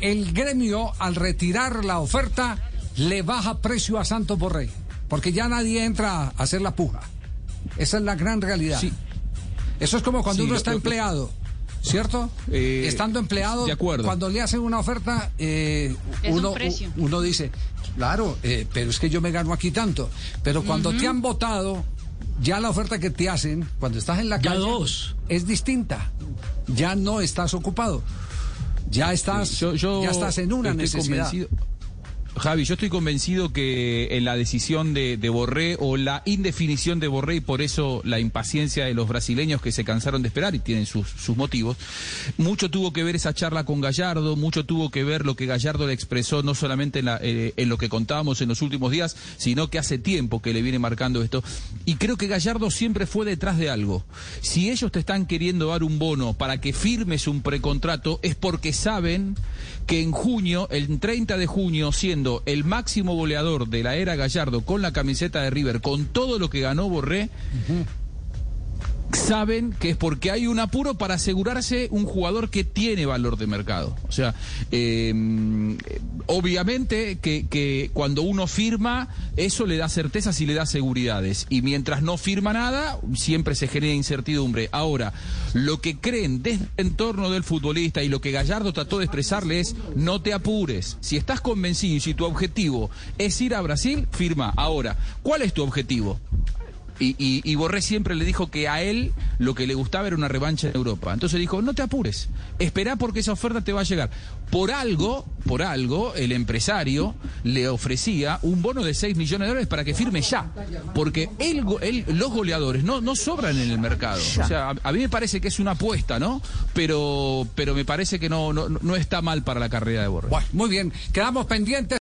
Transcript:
el gremio al retirar la oferta le baja precio a Santos Borré, porque ya nadie entra a hacer la puja. Esa es la gran realidad. Sí. Eso es como cuando Sí, uno está empleado. ¿Cierto? Eh, Estando empleado, de acuerdo. cuando le hacen una oferta, eh, un uno, dice, claro, eh, pero es que yo me gano aquí tanto. Pero cuando te han votado, ya la oferta que te hacen, cuando estás en la Ya calle, dos. es distinta. Ya no estás ocupado. Ya estás, Yo- yo ya estás en una estoy necesidad. convencido- Javi, yo estoy convencido que en la decisión de, de Borré o la indefinición de Borré y por eso la impaciencia de los brasileños que se cansaron de esperar y tienen sus, motivos, mucho tuvo que ver esa charla con Gallardo, mucho tuvo que ver lo que Gallardo le expresó no solamente en, la- eh, en lo que contábamos en los últimos días, sino que hace tiempo que le viene marcando esto. Y creo que Gallardo siempre fue detrás de algo. Si ellos te están queriendo dar un bono para que firmes un precontrato, es porque saben que en junio, el 30 de junio, siendo el máximo goleador de la era Gallardo con la camiseta de River, con todo lo que ganó Borré, saben que es porque hay un apuro para asegurarse un jugador que tiene valor de mercado. O sea, eh, obviamente que, cuando uno firma, eso le da certezas y le da seguridades. Y mientras no firma nada, siempre se genera incertidumbre. Ahora, lo que creen desde el entorno del futbolista y lo que Gallardo trató de expresarle es, no te apures. Si estás convencido y si tu objetivo es ir a Brasil, firma. Ahora, ¿cuál es tu objetivo? Y, y, Borré siempre le dijo que a él lo que le gustaba era una revancha en Europa. Entonces dijo, no te apures, espera porque esa oferta te va a llegar. Por algo, por algo, el empresario le ofrecía un bono de 6 millones de dólares para que firme ya. Porque él, los goleadores no, sobran en el mercado. O sea, a, mí me parece que es una apuesta, ¿no? Pero, pero me parece que no, no, no está mal para la carrera de Borré. Bueno, muy bien, quedamos pendientes.